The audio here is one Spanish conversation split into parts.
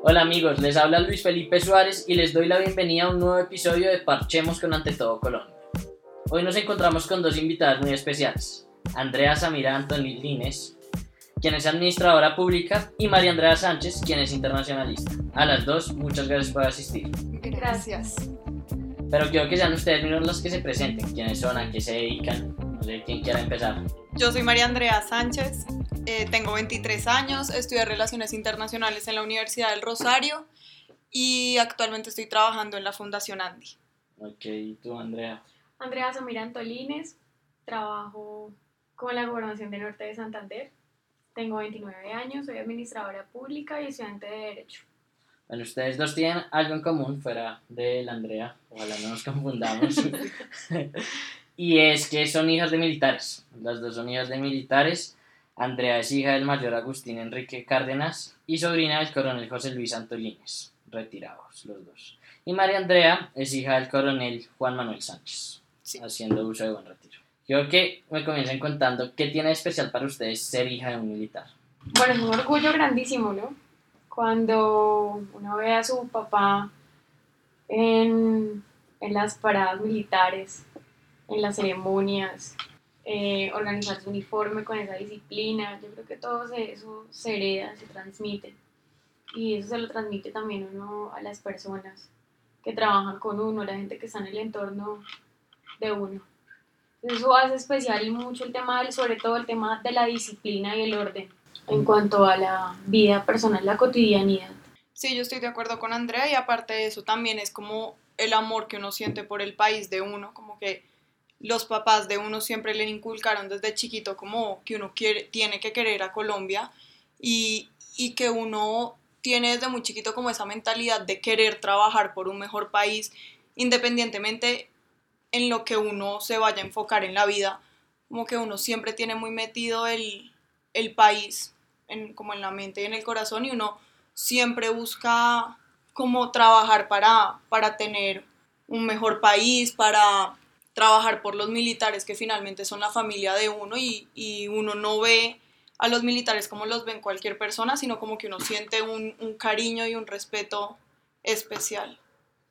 Hola amigos, les habla Luis Felipe Suárez y les doy la bienvenida a un nuevo episodio de Parchemos con Ante Todo Colombia. Hoy nos encontramos con dos invitadas muy especiales, Andrea Samira Antonilines, quien es administradora pública, y María Andrea Sánchez, quien es internacionalista. A las dos, muchas gracias por asistir. Gracias. Pero quiero que sean ustedes mismos los que se presenten, quiénes son, a qué se dedican, no sé quién quiera empezar. Yo soy María Andrea Sánchez, eh, tengo 23 años, estudié Relaciones Internacionales en la Universidad del Rosario y actualmente estoy trabajando en la Fundación Andy. Ok, ¿y tú Andrea? Andrea Samira Antolines, trabajo con la Gobernación de Norte de Santander. Tengo 29 años, soy administradora pública y estudiante de Derecho. Bueno, ustedes dos tienen algo en común fuera de la Andrea, ojalá no nos confundamos. y es que son hijas de militares. Las dos son hijas de militares. Andrea es hija del mayor Agustín Enrique Cárdenas y sobrina del coronel José Luis Antolines, retirados los dos. Y María Andrea es hija del coronel Juan Manuel Sánchez, Sí. haciendo uso de buen retiro. Quiero que me comiencen contando qué tiene de especial para ustedes ser hija de un militar. Bueno, es un orgullo grandísimo, ¿no? Cuando uno ve a su papá en, en las paradas militares, en las ceremonias, eh, organizar su uniforme con esa disciplina, yo creo que todo eso se hereda, se transmite. Y eso se lo transmite también uno a las personas que trabajan con uno, la gente que está en el entorno de uno. Eso hace especial y mucho el tema, sobre todo el tema de la disciplina y el orden en cuanto a la vida personal, la cotidianidad. Sí, yo estoy de acuerdo con Andrea y aparte de eso también es como el amor que uno siente por el país de uno, como que los papás de uno siempre le inculcaron desde chiquito como que uno quiere, tiene que querer a Colombia y, y que uno tiene desde muy chiquito como esa mentalidad de querer trabajar por un mejor país, independientemente en lo que uno se vaya a enfocar en la vida, como que uno siempre tiene muy metido el, el país en, como en la mente y en el corazón y uno siempre busca como trabajar para, para tener un mejor país, para trabajar por los militares que finalmente son la familia de uno y, y uno no ve a los militares como los ven cualquier persona, sino como que uno siente un, un cariño y un respeto especial.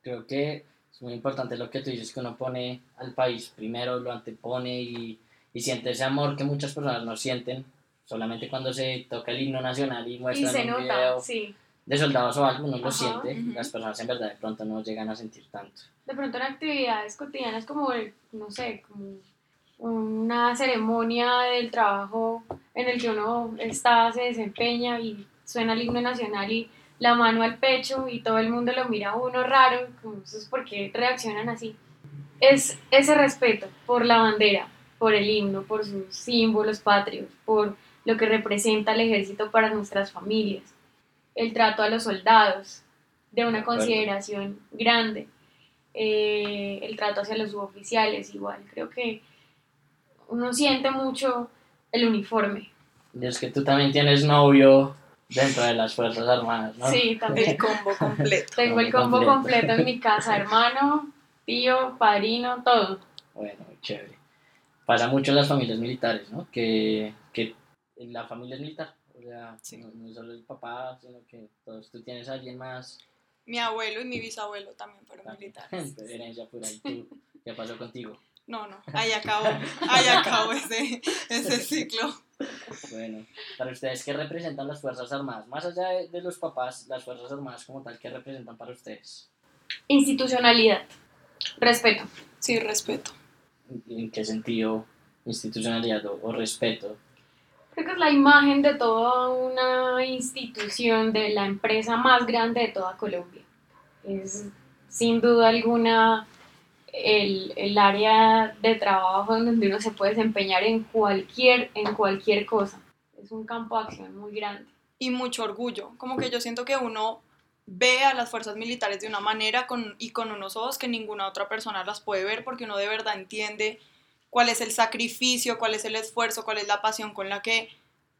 Creo que es muy importante lo que tú dices, que uno pone al país primero, lo antepone y, y siente ese amor que muchas personas no sienten solamente cuando se toca el himno nacional y Y muestran se un nota, video sí. De soldados o algo, uno lo siente, las personas en verdad de pronto no llegan a sentir tanto. De pronto en actividades cotidianas como, el- no sé, como una ceremonia del trabajo en el que uno está, se desempeña y suena el himno nacional y la mano al pecho y todo el mundo lo mira a uno raro, como eso es porque reaccionan así. Es ese respeto por la bandera, por el himno, por sus símbolos patrios, por lo que representa el ejército para nuestras familias, el trato a los soldados, de una consideración grande, eh, el trato hacia los suboficiales igual, creo que uno siente mucho el uniforme, Y es que tú también tienes novio dentro de las Fuerzas Armadas, ¿no? sí, también. El combo completo. Tengo el Combo completo. completo en mi casa, hermano, tío, padrino, todo. Bueno, chévere. Pasa mucho en las familias militares, ¿no? Que, que la familia es militar. O sea, Sí. no, solo el papá, sino que todos, tú tienes a alguien más. Mi abuelo y mi bisabuelo también fueron ah, militares. Herencia por ahí. ¿Tú? ¿Qué pasó contigo? No, no, ahí acabó, ahí acabó ese, ese ciclo. Bueno, para ustedes, ¿qué representan las Fuerzas Armadas? Más allá de, de los papás, las Fuerzas Armadas como tal, ¿qué representan para ustedes? Institucionalidad, respeto. Sí, respeto. ¿En, en qué sentido? Institucionalidad o, o respeto. Creo que es la imagen de toda una institución, de la empresa más grande de toda Colombia. Es sin duda alguna el, el área de trabajo en donde uno se puede desempeñar en cualquier, en cualquier cosa. Es un campo de acción muy grande. Y mucho orgullo. Como que yo siento que uno ve a las fuerzas militares de una manera con, y con unos ojos que ninguna otra persona las puede ver porque uno de verdad entiende cuál es el sacrificio, cuál es el esfuerzo, cuál es la pasión con la que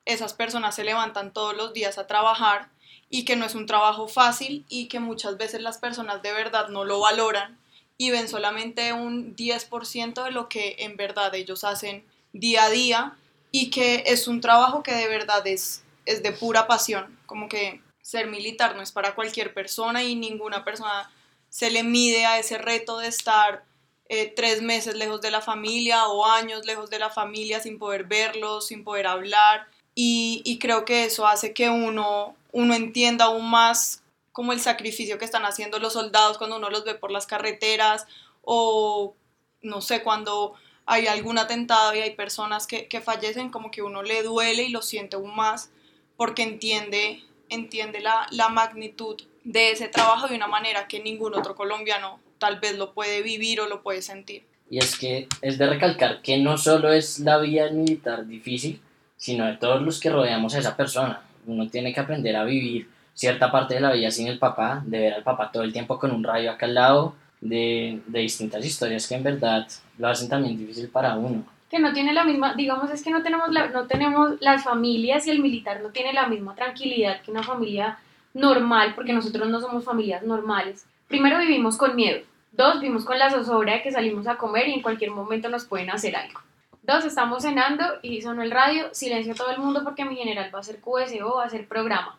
esas personas se levantan todos los días a trabajar y que no es un trabajo fácil y que muchas veces las personas de verdad no lo valoran y ven solamente un 10% de lo que en verdad ellos hacen día a día y que es un trabajo que de verdad es, es de pura pasión, como que ser militar no es para cualquier persona y ninguna persona se le mide a ese reto de estar eh, tres meses lejos de la familia o años lejos de la familia sin poder verlos, sin poder hablar. Y, y creo que eso hace que uno, uno entienda aún más como el sacrificio que están haciendo los soldados cuando uno los ve por las carreteras o no sé, cuando hay algún atentado y hay personas que, que, fallecen, como que uno le duele y lo siente aún más porque entiende, entiende la, la magnitud de ese trabajo de una manera que ningún otro colombiano tal vez lo puede vivir o lo puede sentir. Y es que es de recalcar que no solo es la vida militar difícil, sino de todos los que rodeamos a esa persona. Uno tiene que aprender a vivir cierta parte de la vida sin el papá, de ver al papá todo el tiempo con un rayo acá al lado, de, de distintas historias que en verdad lo hacen también difícil para uno. Que no tiene la misma, digamos, es que no tenemos, la, no tenemos las familias y el militar no tiene la misma tranquilidad que una familia normal, porque nosotros no somos familias normales. Primero vivimos con miedo. Dos, vivimos con la zozobra de que salimos a comer y en cualquier momento nos pueden hacer algo. Dos, estamos cenando y sonó el radio, silencio a todo el mundo porque mi general va a hacer QSO, va a hacer programa.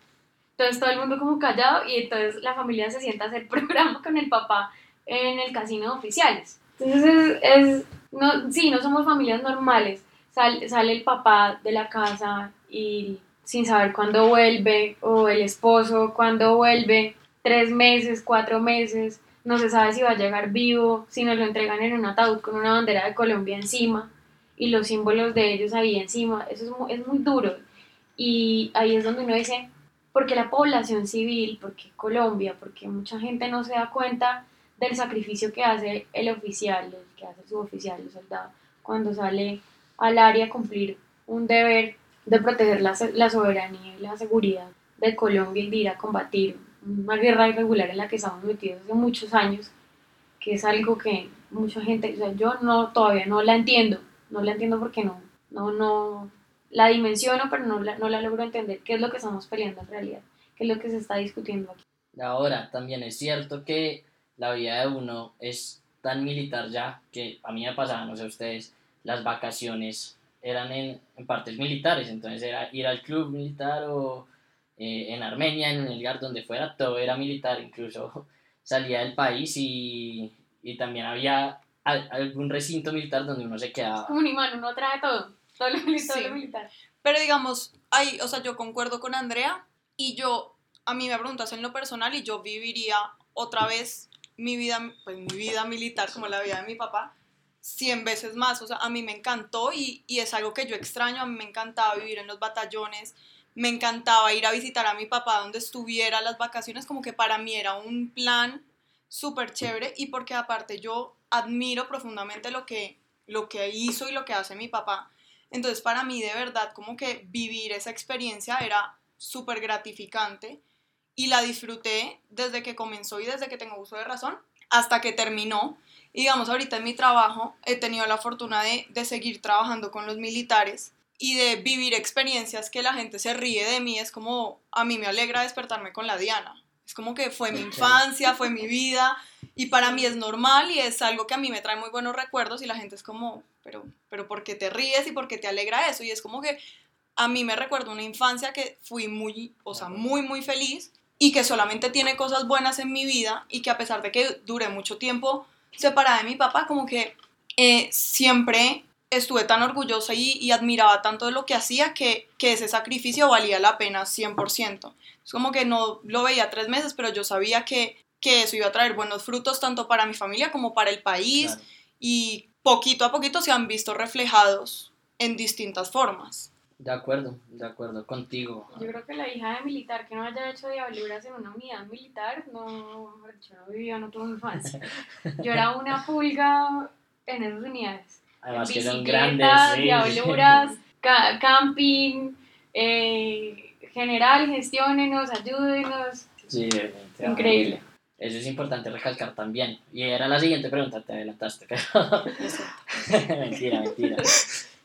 Entonces todo el mundo como callado y entonces la familia se sienta a hacer programa con el papá en el casino de oficiales. Entonces es, es no, sí, no somos familias normales. Sal, sale el papá de la casa y sin saber cuándo vuelve, o el esposo cuándo vuelve, tres meses, cuatro meses, no se sabe si va a llegar vivo, si nos lo entregan en un ataúd con una bandera de Colombia encima y los símbolos de ellos ahí encima, eso es muy, es muy duro. Y ahí es donde uno dice, ¿por qué la población civil? ¿Por qué Colombia? Porque mucha gente no se da cuenta del sacrificio que hace el oficial, el que hace su oficial, el soldado, cuando sale al área a cumplir un deber de proteger la, la soberanía y la seguridad de Colombia y de ir a combatir una guerra irregular en la que estamos metidos hace muchos años, que es algo que mucha gente, o sea, yo no, todavía no la entiendo, no la entiendo porque no, no, no, la dimensiono, pero no la, no la logro entender qué es lo que estamos peleando en realidad, qué es lo que se está discutiendo aquí. Ahora, también es cierto que la vida de uno es tan militar ya que a mí me pasaba, no sé ustedes, las vacaciones eran en, en partes militares, entonces era ir al club militar o eh, en Armenia, en el lugar donde fuera, todo era militar, incluso salía del país y, y también había al, algún recinto militar donde uno se quedaba. Como un imán, uno trae todo, todo lo, todo Sí. lo militar. Pero digamos, hay, o sea, yo concuerdo con Andrea y yo, a mí me preguntas en lo personal y yo viviría otra vez mi vida, pues mi vida militar como la vida de mi papá, 100 veces más. O sea, a mí me encantó y, y es algo que yo extraño. A mí me encantaba vivir en los batallones, me encantaba ir a visitar a mi papá donde estuviera las vacaciones, como que para mí era un plan súper chévere y porque aparte yo admiro profundamente lo que, lo que hizo y lo que hace mi papá. Entonces para mí de verdad como que vivir esa experiencia era súper gratificante y la disfruté desde que comenzó y desde que tengo uso de razón hasta que terminó. Y digamos, ahorita en mi trabajo he tenido la fortuna de, de seguir trabajando con los militares y de vivir experiencias que la gente se ríe de mí. Es como, a mí me alegra despertarme con la Diana. Es como que fue mi infancia, fue mi vida y para mí es normal y es algo que a mí me trae muy buenos recuerdos y la gente es como, pero, pero ¿por qué te ríes y por qué te alegra eso? Y es como que a mí me recuerda una infancia que fui muy, o sea, muy, muy feliz y que solamente tiene cosas buenas en mi vida y que a pesar de que duré mucho tiempo separada de mi papá, como que eh, siempre estuve tan orgullosa y, y admiraba tanto de lo que hacía que, que ese sacrificio valía la pena 100%. Es como que no lo veía tres meses, pero yo sabía que, que eso iba a traer buenos frutos tanto para mi familia como para el país Claro. y poquito a poquito se han visto reflejados en distintas formas. De acuerdo, de acuerdo contigo. Yo creo que la hija de militar que no haya hecho diabluras en una unidad militar, no, dicho, no vivió, no tuvo infancia. Yo era una pulga en esas unidades. Además que son grandes. sí. diabluras, ca- camping, eh, general, gestionenos, ayúdenos. Sí. Increíble. Eso es importante recalcar también. Y era la siguiente pregunta, te adelantaste, pero mentira, mentira.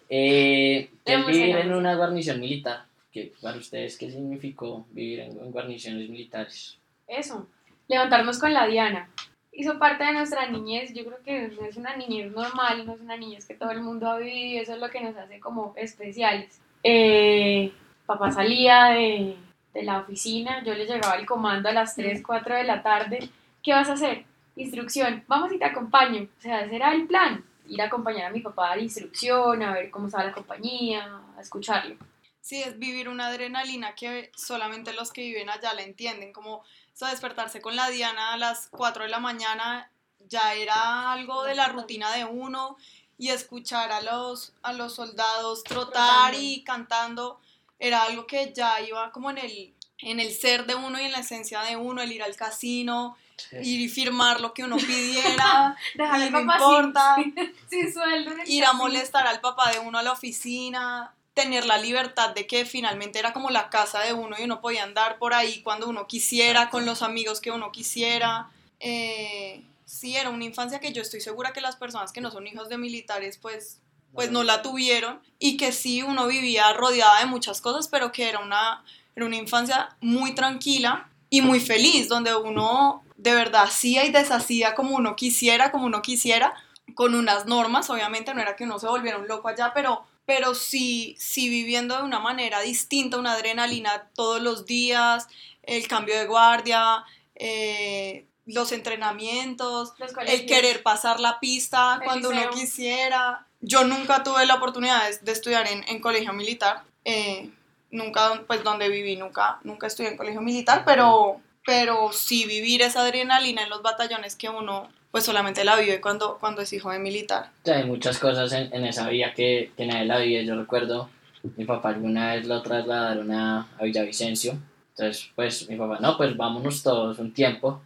Eh, ¿Qué es vivir en una guarnición militar? ¿Qué, para ustedes, ¿qué significó vivir en, en guarniciones militares? Eso, levantarnos con la Diana. Hizo parte de nuestra niñez, yo creo que no es una niñez normal, no es una niñez que todo el mundo ha vivido eso es lo que nos hace como especiales. Eh, papá salía de, de la oficina, yo le llegaba el comando a las 3, 4 de la tarde, ¿qué vas a hacer? Instrucción, vamos y te acompaño. O sea, ese era el plan, ir a acompañar a mi papá a dar instrucción, a ver cómo estaba la compañía, a escucharlo. Sí, es vivir una adrenalina que solamente los que viven allá la entienden, como o despertarse con la Diana a las 4 de la mañana ya era algo de la rutina de uno y escuchar a los, a los soldados trotar y cantando era algo que ya iba como en el, en el ser de uno y en la esencia de uno, el ir al casino, ir y firmar lo que uno pidiera, y no importa, sin, sueldo ir a molestar al papá de uno a la oficina, tener la libertad de que finalmente era como la casa de uno y uno podía andar por ahí cuando uno quisiera, con los amigos que uno quisiera. Eh, sí, era una infancia que yo estoy segura que las personas que no son hijos de militares, pues, pues no la tuvieron y que sí, uno vivía rodeada de muchas cosas, pero que era una, era una infancia muy tranquila y muy feliz, donde uno de verdad hacía y deshacía como uno quisiera, como uno quisiera, con unas normas, obviamente no era que uno se volviera un loco allá, pero pero sí, sí viviendo de una manera distinta, una adrenalina todos los días, el cambio de guardia, eh, los entrenamientos, el querer pasar la pista cuando uno quisiera. Yo nunca tuve la oportunidad de, estudiar en, colegio militar, eh, nunca, pues donde viví, nunca, nunca estudié en colegio militar, pero, pero sí vivir esa adrenalina en los batallones que uno pues solamente la vive cuando, cuando es hijo de militar. hay muchas cosas en, en esa vida que, que, nadie la vive. Yo recuerdo, mi papá alguna vez lo trasladaron a, a Villavicencio. Entonces, pues mi papá, no, pues vámonos todos un tiempo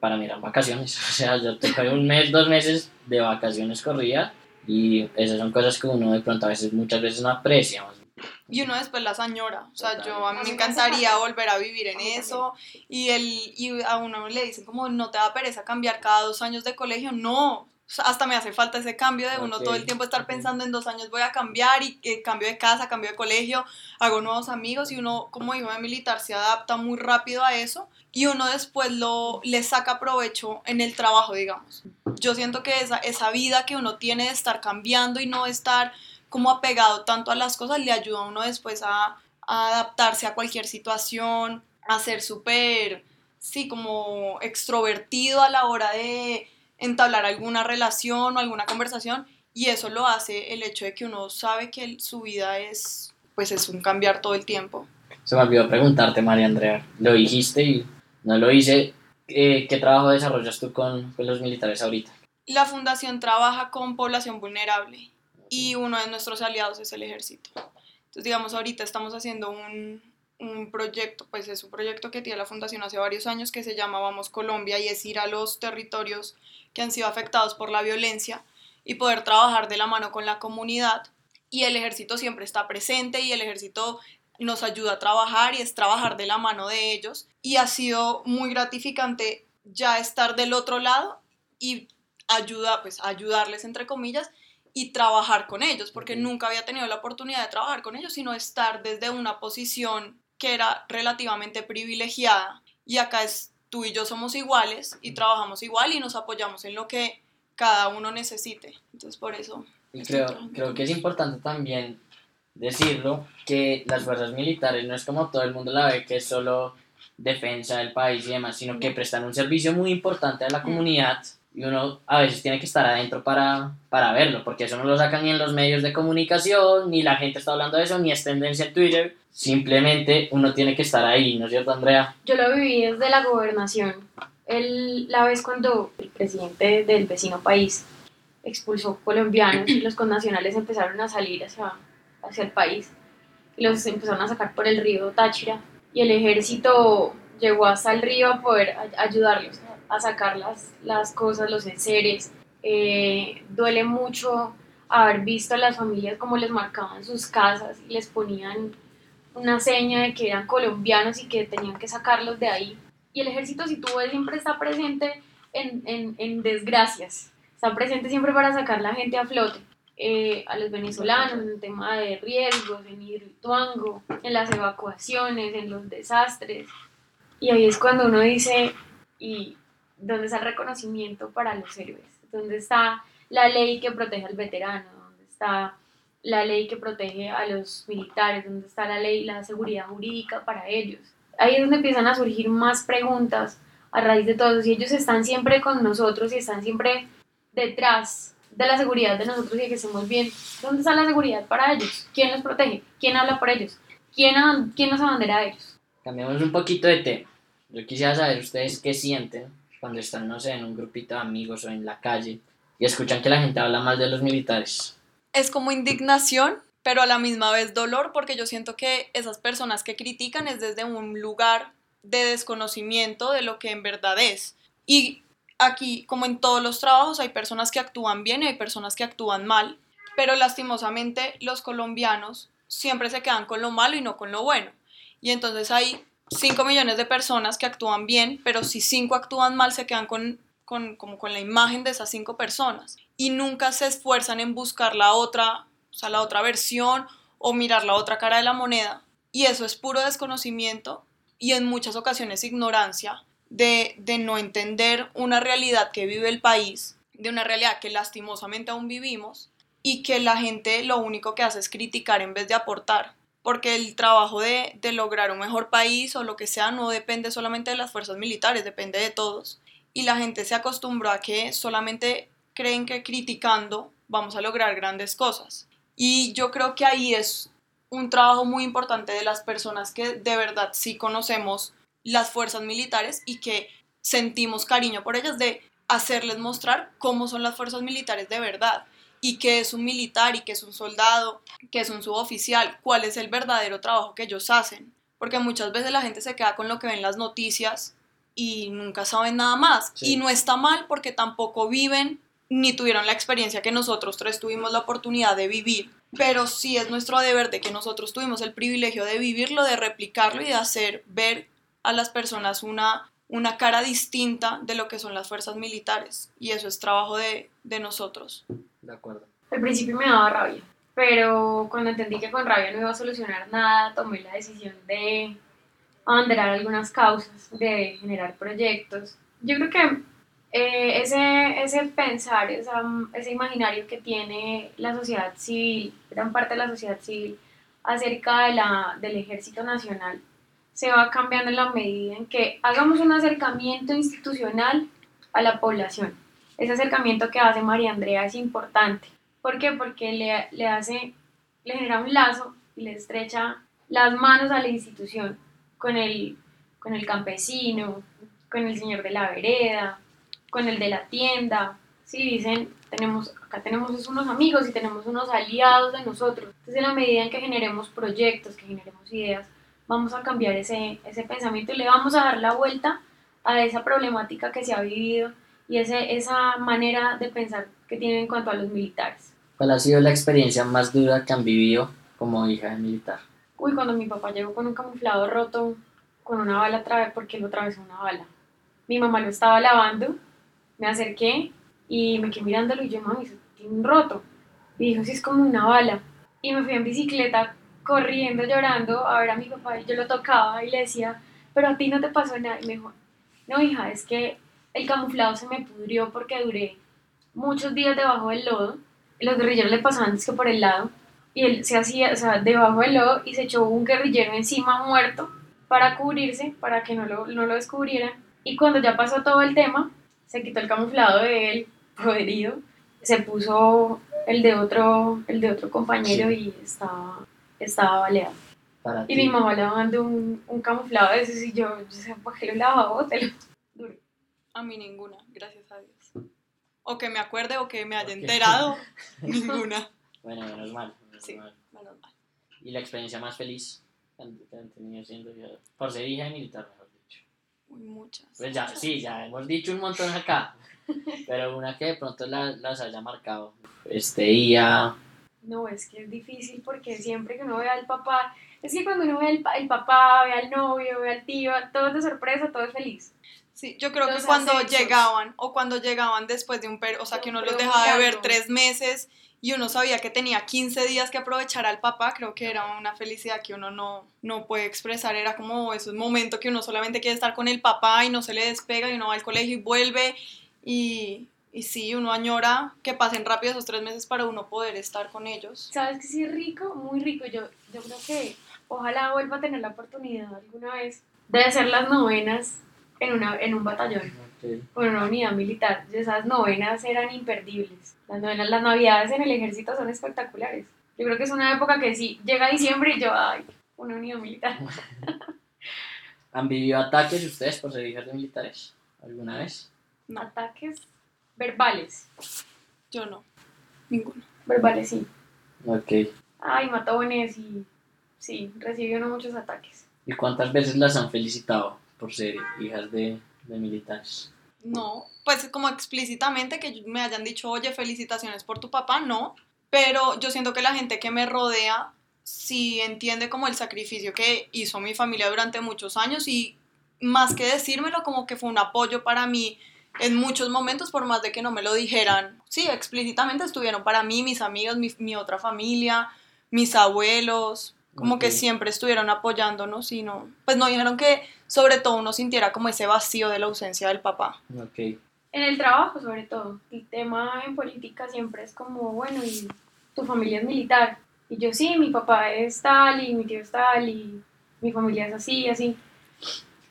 para mirar vacaciones. O sea, yo tengo un mes, dos meses de vacaciones corrida y esas son cosas que uno de pronto a veces, muchas veces no aprecia. Y uno después la añora, o sea, yo a mí me encantaría volver a vivir en eso. y, el, y a uno le dicen como no te da pereza cambiar cada dos años de colegio, no, hasta me hace falta ese cambio de uno todo el tiempo estar pensando en dos años voy a cambiar y que cambio de casa, cambio de colegio, hago nuevos amigos y uno como hijo de militar se adapta muy rápido a eso y uno después lo, le saca provecho en el trabajo, digamos. Yo siento que esa, esa vida que uno tiene de estar cambiando y no estar como apegado tanto a las cosas, le ayuda a uno después a, adaptarse a cualquier situación, a ser súper, sí, como extrovertido a la hora de entablar alguna relación o alguna conversación y eso lo hace el hecho de que uno sabe que su vida es, pues es un cambiar todo el tiempo. Se me olvidó preguntarte, María Andrea, lo dijiste y no lo hice. Eh, ¿Qué trabajo desarrollas tú con, con los militares ahorita? La fundación trabaja con población vulnerable y uno de nuestros aliados es el ejército. Entonces, digamos, ahorita estamos haciendo un, un proyecto, pues es un proyecto que tiene la fundación hace varios años que se llama Vamos Colombia y es ir a los territorios que han sido afectados por la violencia y poder trabajar de la mano con la comunidad. Y el ejército siempre está presente y el ejército nos ayuda a trabajar y es trabajar de la mano de ellos. Y ha sido muy gratificante ya estar del otro lado y ayuda, pues ayudarles entre comillas y trabajar con ellos, porque nunca había tenido la oportunidad de trabajar con ellos, sino estar desde una posición que era relativamente privilegiada. Y acá es tú y yo somos iguales y trabajamos igual y nos apoyamos en lo que cada uno necesite. Entonces, por eso. Y creo, creo que es importante también decirlo, que las fuerzas militares no es como todo el mundo la ve, que es solo defensa del país y demás, sino que prestan un servicio muy importante a la comunidad y uno a veces tiene que estar adentro para, para verlo, porque eso no lo sacan ni en los medios de comunicación, ni la gente está hablando de eso, ni es tendencia en Twitter. Simplemente uno tiene que estar ahí, ¿no es cierto, Andrea? Yo lo viví desde la gobernación. El, la vez cuando el presidente del vecino país expulsó colombianos y los connacionales empezaron a salir hacia, hacia el país y los empezaron a sacar por el río Táchira y el ejército llegó hasta el río a poder ayudarlos a sacar las, las cosas, los enseres. Eh, duele mucho haber visto a las familias como les marcaban sus casas y les ponían una seña de que eran colombianos y que tenían que sacarlos de ahí. Y el ejército, si tú ves, siempre está presente en, en, en desgracias, está presente siempre para sacar la gente a flote. Eh, a los venezolanos en el tema de riesgos, en Hidroituango, en las evacuaciones, en los desastres. Y ahí es cuando uno dice, y ¿Dónde está el reconocimiento para los héroes? ¿Dónde está la ley que protege al veterano? ¿Dónde está la ley que protege a los militares? ¿Dónde está la ley, la seguridad jurídica para ellos? Ahí es donde empiezan a surgir más preguntas a raíz de todo eso. Si ellos están siempre con nosotros y están siempre detrás de la seguridad de nosotros y de que estemos bien, ¿dónde está la seguridad para ellos? ¿Quién los protege? ¿Quién habla por ellos? ¿Quién, quién nos abandera a ellos? Cambiamos un poquito de tema. Yo quisiera saber ustedes qué sienten cuando están, no sé, en un grupito de amigos o en la calle y escuchan que la gente habla mal de los militares. es como indignación, pero a la misma vez dolor, porque yo siento que esas personas que critican es desde un lugar de desconocimiento de lo que en verdad es. Y aquí, como en todos los trabajos, hay personas que actúan bien y hay personas que actúan mal, pero lastimosamente los colombianos siempre se quedan con lo malo y no con lo bueno. Y entonces hay 5 millones de personas que actúan bien, pero si 5 actúan mal, se quedan con, con, como con la imagen de esas 5 personas. Y nunca se esfuerzan en buscar la otra, o sea, la otra versión o mirar la otra cara de la moneda. Y eso es puro desconocimiento y en muchas ocasiones ignorancia de, de no entender una realidad que vive el país, de una realidad que lastimosamente aún vivimos y que la gente lo único que hace es criticar en vez de aportar porque el trabajo de, de, lograr un mejor país o lo que sea no depende solamente de las fuerzas militares, depende de todos. Y la gente se acostumbró a que solamente creen que criticando vamos a lograr grandes cosas. Y yo creo que ahí es un trabajo muy importante de las personas que de verdad sí conocemos las fuerzas militares y que sentimos cariño por ellas, de hacerles mostrar cómo son las fuerzas militares de verdad y qué es un militar y qué es un soldado, qué es un suboficial, cuál es el verdadero trabajo que ellos hacen. Porque muchas veces la gente se queda con lo que ven las noticias y nunca saben nada más. Sí. Y no está mal porque tampoco viven ni tuvieron la experiencia que nosotros tres tuvimos la oportunidad de vivir. Pero sí es nuestro deber de que nosotros tuvimos el privilegio de vivirlo, de replicarlo y de hacer ver a las personas una, una cara distinta de lo que son las fuerzas militares. Y eso es trabajo de, de nosotros. De acuerdo. Al principio me daba rabia, pero cuando entendí que con rabia no iba a solucionar nada, tomé la decisión de abanderar algunas causas, de generar proyectos. Yo creo que eh, ese, ese pensar, esa, ese imaginario que tiene la sociedad civil, gran parte de la sociedad civil, acerca de la, del ejército nacional, se va cambiando en la medida en que hagamos un acercamiento institucional a la población. Ese acercamiento que hace María Andrea es importante. ¿Por qué? Porque le, le hace, le genera un lazo y le estrecha las manos a la institución con el, con el campesino, con el señor de la vereda, con el de la tienda. Sí, dicen, tenemos, acá tenemos unos amigos y tenemos unos aliados de nosotros. Entonces, en la medida en que generemos proyectos, que generemos ideas, vamos a cambiar ese, ese pensamiento y le vamos a dar la vuelta a esa problemática que se ha vivido y ese, esa manera de pensar que tienen en cuanto a los militares. ¿Cuál ha sido la experiencia más dura que han vivido como hija de militar? Uy, cuando mi papá llegó con un camuflado roto, con una bala atrás, porque lo atravesó una bala. Mi mamá lo estaba lavando, me acerqué y me quedé mirándolo y yo, mami, eso tiene un roto. Y dijo, sí, es como una bala. Y me fui en bicicleta corriendo, llorando a ver a mi papá y yo lo tocaba y le decía, pero a ti no te pasó nada. Y me dijo, no, hija, es que el camuflado se me pudrió porque duré muchos días debajo del lodo. Los guerrilleros le pasaban antes que por el lado y él se hacía, o sea, debajo del lodo y se echó un guerrillero encima muerto para cubrirse, para que no lo, no lo descubrieran. Y cuando ya pasó todo el tema, se quitó el camuflado de él, podrido, se puso el de otro, el de otro compañero sí. y estaba, estaba baleado. Para y ti. mi mamá lavando un, un camuflado de esos y yo, yo sé, ¿por qué lo lavaba? Bótelo. A mí ninguna, gracias a Dios. O que me acuerde o que me haya enterado, ninguna. Bueno, menos mal. Menos Sí, mal. menos mal. ¿Y la experiencia más feliz que han, tenido siendo yo? Por ser hija de militar, mejor dicho. Uy, muchas. Pues ya, sí, ya hemos dicho un montón acá. Pero una que de pronto la- las haya marcado. Este día. No, es que es difícil porque siempre que uno ve al papá, es que cuando uno ve al pa- el papá, ve al novio, ve al tío, todo es de sorpresa, todo es feliz. Sí, yo creo Los que cuando llegaban o cuando llegaban después de un periodo, o sea, que un uno los dejaba de ver tres meses y uno sabía que tenía 15 días que aprovechar al papá, creo que era una felicidad que uno no, no puede expresar, era como ese momento que uno solamente quiere estar con el papá y no se le despega y uno va al colegio y vuelve y, Y sí, uno añora que pasen rápido esos tres meses para uno poder estar con ellos. ¿Sabes que sí rico? Muy rico. Yo, yo creo que ojalá vuelva a tener la oportunidad alguna vez de hacer las novenas en, una, en un batallón o en una unidad militar. Esas novenas eran imperdibles. Las novenas, las navidades en el ejército son espectaculares. Yo creo que es una época que sí, llega diciembre y yo, ay, una unidad militar. ¿Han vivido ataques ustedes por ser hijas de militares alguna vez? No, Ataques verbales. yo no. Ninguno. Verbales sí. Ok. Ay, matones y sí, recibió uno muchos ataques. ¿Y cuántas veces las han felicitado por ser hijas de, de militares? No, pues como explícitamente que me hayan dicho, oye, felicitaciones por tu papá, no. Pero yo siento que la gente que me rodea sí entiende como el sacrificio que hizo mi familia durante muchos años y más que decírmelo, como que fue un apoyo para mí en muchos momentos, por más de que no me lo dijeran. Sí, explícitamente estuvieron para mí, mis amigos, mi, mi otra familia, mis abuelos, como que siempre estuvieron apoyándonos y no, pues no dijeron que sobre todo uno sintiera como ese vacío de la ausencia del papá. Ok. En el trabajo, sobre todo. El tema en política siempre es como, bueno, y tu familia es militar. Y yo sí, mi papá es tal y mi tío es tal y mi familia es así y así.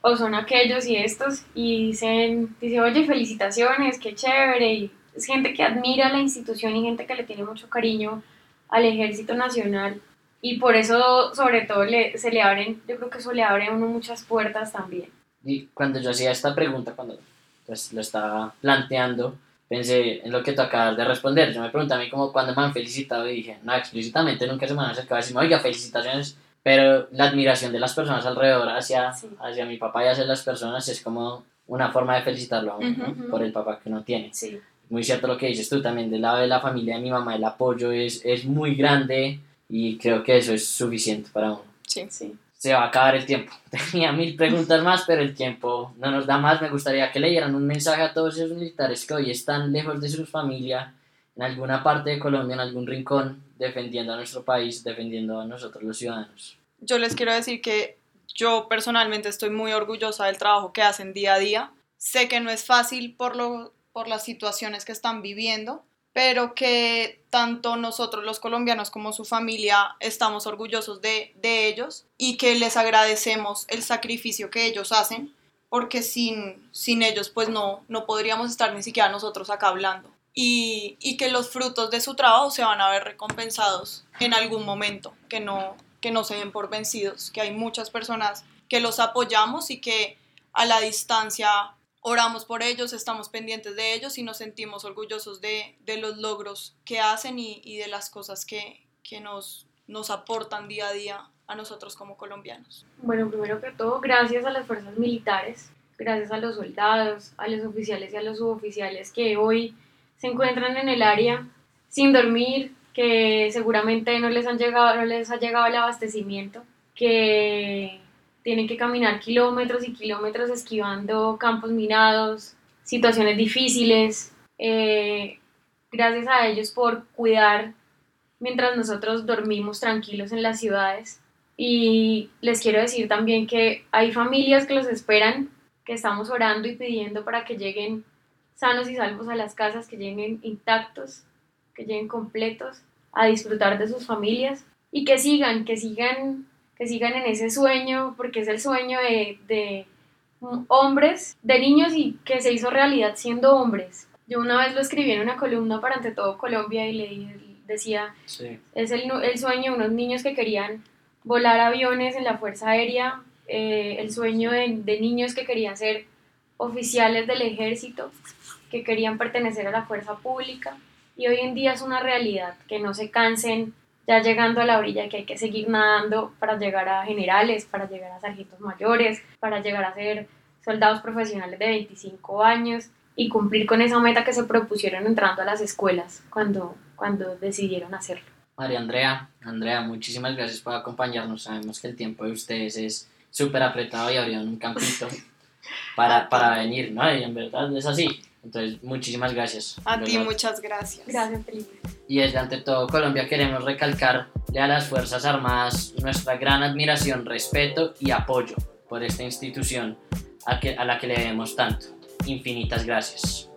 O son aquellos y estos y dicen, dice, oye, felicitaciones, qué chévere. Y es gente que admira la institución y gente que le tiene mucho cariño al ejército nacional. Y por eso, sobre todo, le, se le abren, yo creo que eso le abre a uno muchas puertas también. Y cuando yo hacía esta pregunta, cuando pues, lo estaba planteando, pensé en lo que tú acabas de responder. Yo me pregunté a mí como cuando me han felicitado y dije, no, explícitamente nunca se me han acercado a decirme, oiga, felicitaciones. Pero la admiración de las personas alrededor hacia, Sí. hacia mi papá y hacia las personas es como una forma de felicitarlo a uno, ¿no? Ujú. por el papá que uno tiene. Sí. Muy cierto lo que dices tú también, del lado de la familia de mi mamá, el apoyo es, es muy grande y creo que eso es suficiente para uno. Sí. Sí. Se va a acabar el tiempo. Tenía mil preguntas más, pero el tiempo no nos da más. Me gustaría que leyeran un mensaje a todos esos militares que hoy están lejos de su familia, en alguna parte de Colombia, en algún rincón, defendiendo a nuestro país, defendiendo a nosotros los ciudadanos. yo les quiero decir que yo personalmente estoy muy orgullosa del trabajo que hacen día a día. Sé que no es fácil por, lo, por las situaciones que están viviendo, pero que tanto nosotros los colombianos como su familia estamos orgullosos de, de ellos y que les agradecemos el sacrificio que ellos hacen, porque sin, sin ellos pues no, no podríamos estar ni siquiera nosotros acá hablando. Y, y que los frutos de su trabajo se van a ver recompensados en algún momento, que no, que no se den por vencidos, que hay muchas personas que los apoyamos y que a la distancia oramos por ellos, estamos pendientes de ellos y nos sentimos orgullosos de, de los logros que hacen y, y de las cosas que, que nos, nos aportan día a día a nosotros como colombianos. Bueno, primero que todo, gracias a las fuerzas militares, gracias a los soldados, a los oficiales y a los suboficiales que hoy se encuentran en el área sin dormir, que seguramente no les, han llegado, no les ha llegado el abastecimiento, que tienen que caminar kilómetros y kilómetros esquivando campos minados, situaciones difíciles. Eh, gracias a ellos por cuidar mientras nosotros dormimos tranquilos en las ciudades. Y les quiero decir también que hay familias que los esperan, que estamos orando y pidiendo para que lleguen sanos y salvos a las casas, que lleguen intactos, que lleguen completos a disfrutar de sus familias y que sigan, que sigan, que sigan en ese sueño, porque es el sueño de, de hombres, de niños y que se hizo realidad siendo hombres. Yo una vez lo escribí en una columna para Ante Todo Colombia y le decía, Sí. es el, el sueño de unos niños que querían volar aviones en la Fuerza Aérea, eh, el sueño de, de, niños que querían ser oficiales del ejército, que querían pertenecer a la fuerza pública. Y hoy en día es una realidad, que no se cansen ya llegando a la orilla, que hay que seguir nadando para llegar a generales, para llegar a sargentos mayores, para llegar a ser soldados profesionales de 25 años y cumplir con esa meta que se propusieron entrando a las escuelas cuando, cuando decidieron hacerlo. María Andrea, Andrea, muchísimas gracias por acompañarnos. Sabemos que el tiempo de ustedes es súper apretado y abrieron un campito para, para venir, ¿no? Y en verdad es así. Entonces, muchísimas gracias. A ¿verdad? ti muchas gracias. Gracias, Felipe. Y desde ante todo Colombia queremos recalcarle a las Fuerzas Armadas nuestra gran admiración, respeto y apoyo por esta institución a, que, a la que le debemos tanto. Infinitas gracias.